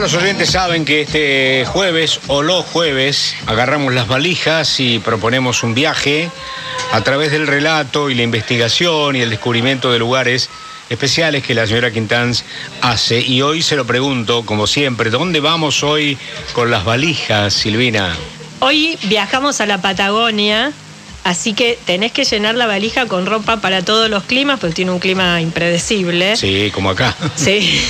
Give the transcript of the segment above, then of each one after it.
Los oyentes saben que este jueves o los jueves agarramos las valijas y proponemos un viaje a través del relato y la investigación y el descubrimiento de lugares especiales que la señora Quintanz hace. Y hoy se lo pregunto, como siempre, ¿dónde vamos hoy con las valijas, Silvina? Hoy viajamos a la Patagonia, así que tenés que llenar la valija con ropa para todos los climas, porque tiene un clima impredecible. Sí, como acá. Sí.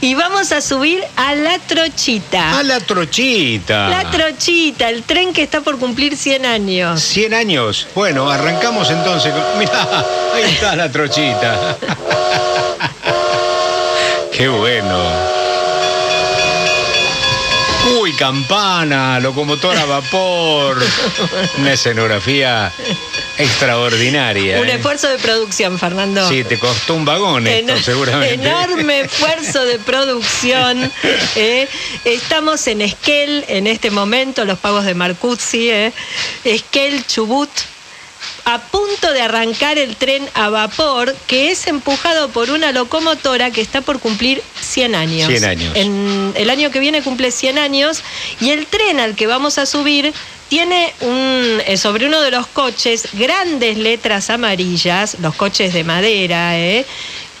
y vamos a subir a La Trochita. A la trochita. La Trochita, el tren que está por cumplir 100 años. 100 años. Bueno, arrancamos entonces. con- Mirá, ahí está la trochita. Qué bueno. Uy, campana, locomotora a vapor. Una escenografía extraordinaria. Un ¿eh? esfuerzo de producción, Fernando. Sí, te costó un vagón esto, Eno- seguramente. Enorme esfuerzo de producción. ¿eh? Estamos en Esquel en este momento, los pagos de Marcuzzi. ¿eh? Esquel, Chubut. A punto de arrancar el tren a vapor que es empujado por una locomotora que está por cumplir 100 años. 100 años. En el año que viene cumple 100 años y el tren al que vamos a subir tiene un, eh, sobre uno de los coches grandes letras amarillas, los coches de madera, ¿eh?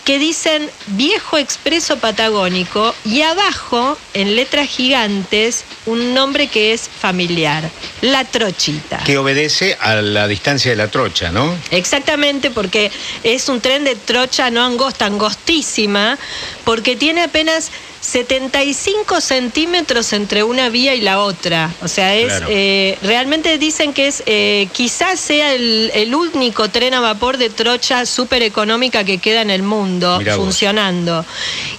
Que dicen Viejo Expreso Patagónico y abajo, en letras gigantes, un nombre que es familiar, La Trochita. Que obedece a la distancia de la trocha, ¿no? Exactamente, porque es un tren de trocha no angosta, angostísima, porque tiene apenas 75 centímetros entre una vía y la otra. O sea, es Claro. eh, realmente dicen que es eh, quizás sea el, el único tren a vapor de trocha súper económica que queda en el mundo Mirá vos. funcionando.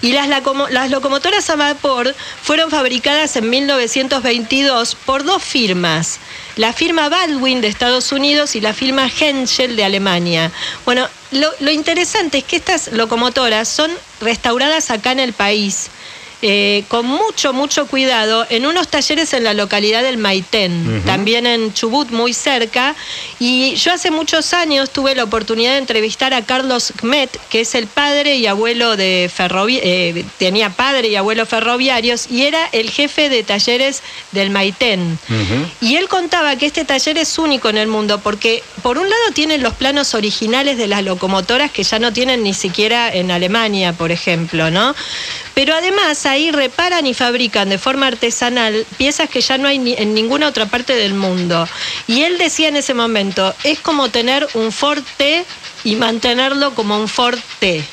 Y las, las locomotoras a vapor fueron fabricadas en 1922 por dos firmas. La firma Baldwin de Estados Unidos y la firma Henschel de Alemania. Bueno, lo, interesante es que estas locomotoras son restauradas acá en el país. Eh, con mucho, mucho cuidado en unos talleres en la localidad del Maitén, también en Chubut, muy cerca. Y yo hace muchos años tuve la oportunidad de entrevistar a Carlos Kmet, que es el padre y abuelo de ferroviarios, tenía padre y abuelo ferroviarios, y era el jefe de talleres del Maitén. Y él contaba que este taller es único en el mundo porque por un lado tienen los planos originales de las locomotoras que ya no tienen ni siquiera en Alemania, por ejemplo, ¿no? Pero además ahí reparan y fabrican de forma artesanal piezas que ya no hay en ninguna otra parte del mundo. Y él decía en ese momento, es como tener un Ford T y mantenerlo como un Ford T.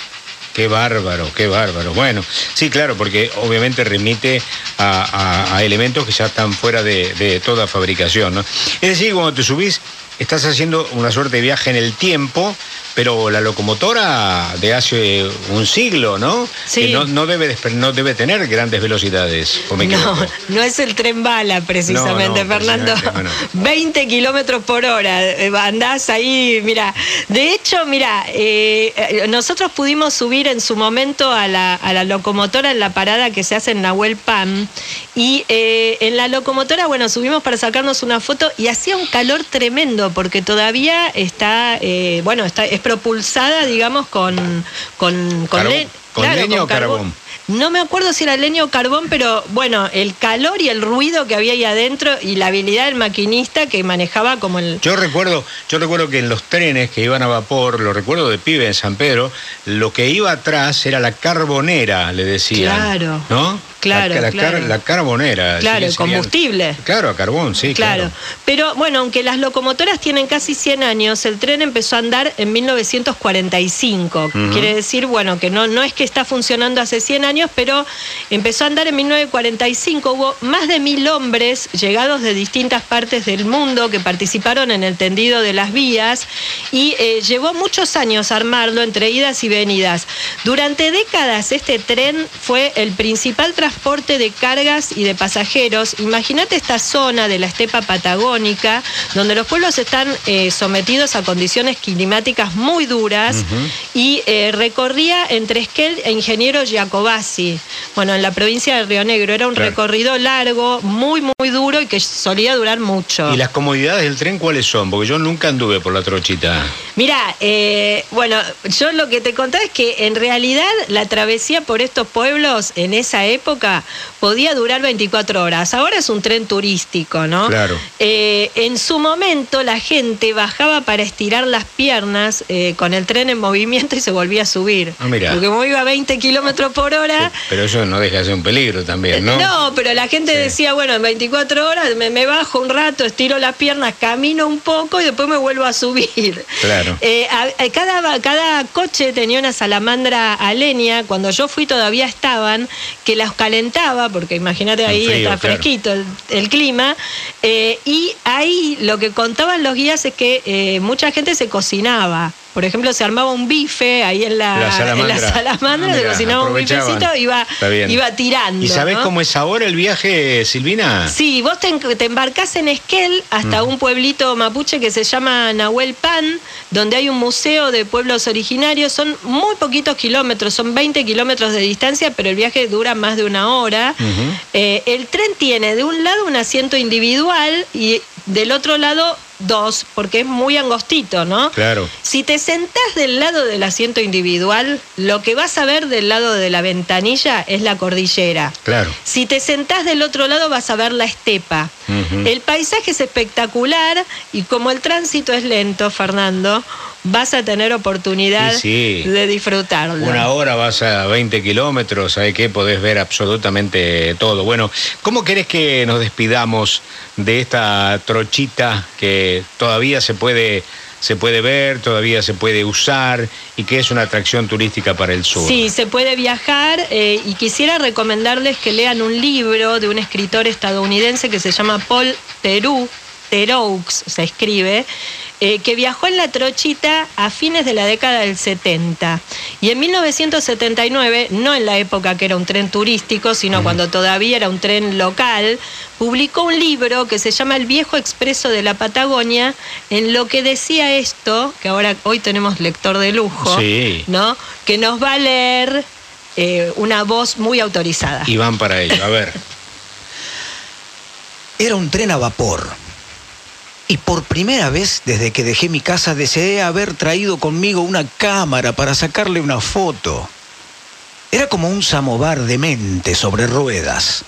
Qué bárbaro, qué bárbaro. Bueno, sí, claro, porque obviamente remite a, elementos que ya están fuera de, toda fabricación. Es decir, cuando te subís, estás haciendo una suerte de viaje en el tiempo, pero la locomotora de hace un siglo, ¿no? Sí. Que no, no debe, despe- no debe tener grandes velocidades, ¿o me No, no es el tren bala precisamente, No, no, Fernando. precisamente, bueno. 20 kilómetros por hora. eh, Andás ahí, mira. De hecho, mira, eh, eh, nosotros pudimos subir en su momento a la, a la locomotora en la parada que se hace en Nahuel Pam. Y eh, en la locomotora, bueno, subimos para sacarnos una foto y hacía un calor tremendo porque todavía está, eh, bueno, está, es propulsada, digamos, con, con, con, Carbón. le- ¿Con leña o carbón? no me acuerdo si era leña o carbón, pero bueno, el calor y el ruido que había ahí adentro y la habilidad del maquinista que manejaba como el... Yo recuerdo, yo recuerdo que en los trenes que iban a vapor, lo recuerdo de pibe en San Pedro, lo que iba atrás era la carbonera, le decían. Claro. ¿No? Claro, La, la claro. car- la carbonera. Claro, el combustible. Claro, a carbón, sí, Claro. claro. pero bueno, aunque las locomotoras tienen casi 100 años, el tren empezó a andar en 1945. Ujú. Quiere decir, bueno, que no, no es que está funcionando hace 100 años, pero empezó a andar en 1945. Hubo más de mil hombres llegados de distintas partes del mundo que participaron en el tendido de las vías y eh, llevó muchos años armarlo entre idas y venidas. Durante décadas este tren fue el principal transporte de cargas y de pasajeros. Imagínate esta zona de la estepa patagónica, donde los pueblos están eh, sometidos a condiciones climáticas muy duras y eh, recorría entre Esquel e Ingeniero Giacobasi, bueno, en la provincia de Río Negro. Era un Claro. recorrido largo, muy, muy duro y que solía durar mucho. ¿Y las comodidades del tren cuáles son? Porque yo nunca anduve por la trochita. Mira, eh, bueno, yo lo que te contaba es que en realidad la travesía por estos pueblos en esa época época podía durar 24 horas. Ahora es un tren turístico, ¿no? Claro. Eh, en su momento la gente bajaba para estirar las piernas eh, con el tren en movimiento y se volvía a subir. Ah, mira. Porque como iba a 20 kilómetros por hora. Pero eso no deja de ser un peligro también, ¿no? No, pero la gente Sí. decía, bueno, en 24 horas me, me bajo un rato, estiro las piernas, camino un poco y después me vuelvo a subir. Claro. Eh, a- a cada, cada coche tenía una salamandra a leña. Cuando yo fui todavía estaban, que las calentaba, porque imagínate ahí frío, está claro. fresquito el, el clima. eh, y ahí lo que contaban los guías es que eh, mucha gente se cocinaba. Por ejemplo, se armaba un bife ahí en la, La en salamandra. la salamandra, Ah, se cocinaba un bifecito y iba, iba tirando. ¿Y sabés ¿no? cómo es ahora el viaje, Silvina? Sí, vos te, en- te embarcás en Esquel hasta un pueblito mapuche que se llama Nahuel Pan, donde hay un museo de pueblos originarios. Son muy poquitos kilómetros, son 20 kilómetros de distancia, pero el viaje dura más de una hora. Eh, el tren tiene de un lado un asiento individual y del otro lado dos, porque es muy angostito, ¿no? Claro. Si te sentás del lado del asiento individual, lo que vas a ver del lado de la ventanilla es la cordillera. Claro. Si te sentás del otro lado vas a ver la estepa. El paisaje es espectacular y como el tránsito es lento, Fernando, vas a tener oportunidad sí. de disfrutarlo. Una hora vas a 20 kilómetros, ¿sabes qué? Podés ver absolutamente todo. Bueno, ¿cómo querés que nos despidamos de esta trochita que todavía se puede, se puede ver, todavía se puede usar y que es una atracción turística para el sur? Sí, se puede viajar eh, y quisiera recomendarles que lean un libro de un escritor estadounidense que se llama Paul Theroux, Theroux se escribe, eh, que viajó en la trochita a fines de la década del 70. Y en 1979, no en la época que era un tren turístico, sino cuando todavía era un tren local, publicó un libro que se llama El viejo expreso de la Patagonia, en lo que decía esto, que ahora hoy tenemos lector de lujo, Sí. ¿no? Que nos va a leer eh, una voz muy autorizada. Y van para ello. A ver. Era un tren a vapor. Y por primera vez desde que dejé mi casa deseé haber traído conmigo una cámara para sacarle una foto. Era como un samovar de mente sobre ruedas,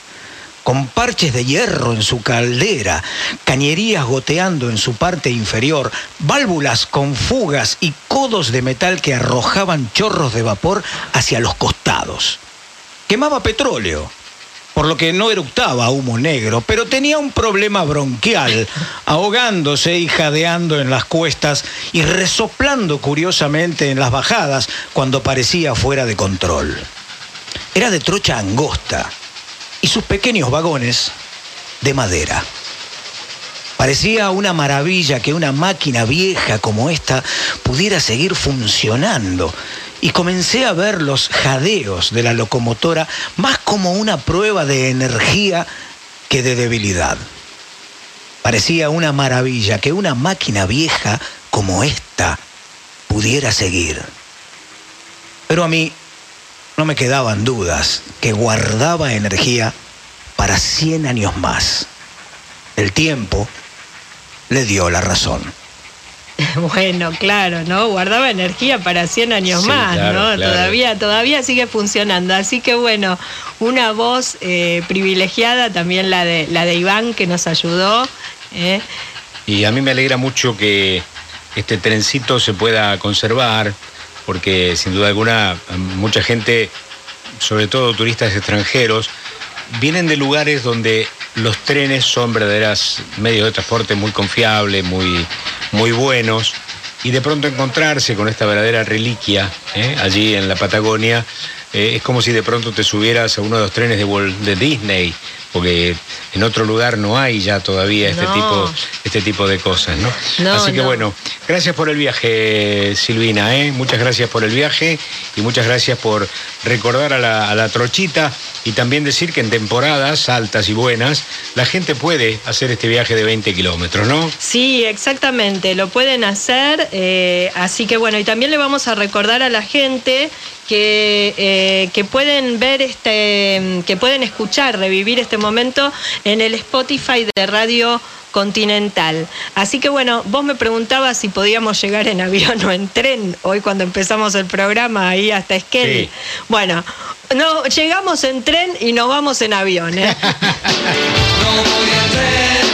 con parches de hierro en su caldera, cañerías goteando en su parte inferior, válvulas con fugas y codos de metal que arrojaban chorros de vapor hacia los costados. Quemaba petróleo, por lo que no eructaba humo negro, pero tenía un problema bronquial, ahogándose y jadeando en las cuestas y resoplando curiosamente en las bajadas cuando parecía fuera de control. Era de trocha angosta y sus pequeños vagones de madera. Parecía una maravilla que una máquina vieja como esta pudiera seguir funcionando. Y comencé a ver los jadeos de la locomotora más como una prueba de energía que de debilidad. Parecía una maravilla que una máquina vieja como esta pudiera seguir. Pero a mí no me quedaban dudas que guardaba energía para 100 años más. El tiempo le dio la razón. Bueno, claro, ¿no? Guardaba energía para 100 años Sí, más, claro, ¿no? claro. Todavía, todavía sigue funcionando. Así que bueno, una voz eh, privilegiada, también la de, la de Iván que nos ayudó. ¿eh? Y a mí me alegra mucho que este trencito se pueda conservar, porque sin duda alguna mucha gente, sobre todo turistas extranjeros, vienen de lugares donde los trenes son verdaderas medios de transporte muy confiables, muy, muy buenos, y de pronto encontrarse con esta verdadera reliquia ¿eh? allí en la Patagonia, eh, es como si de pronto te subieras a uno de los trenes de, Walt- de Disney, porque en otro lugar no hay ya todavía este, No. tipo, este tipo de cosas, ¿no? No, Así que no. bueno, gracias por el viaje, Silvina, ¿eh? muchas gracias por el viaje y muchas gracias por recordar a la, a la trochita y también decir que en temporadas altas y buenas la gente puede hacer este viaje de 20 kilómetros, ¿no? Sí, exactamente, lo pueden hacer. eh, así que bueno, y también le vamos a recordar a la gente que, eh, que pueden ver este, que pueden escuchar, revivir este momento en el Spotify de Radio Continental. Así que bueno, vos me preguntabas si podíamos llegar en avión o en tren hoy cuando empezamos el programa ahí hasta Esquel. Sí. Bueno, no, llegamos en tren y nos vamos en avión. ¿eh? No voy en tren,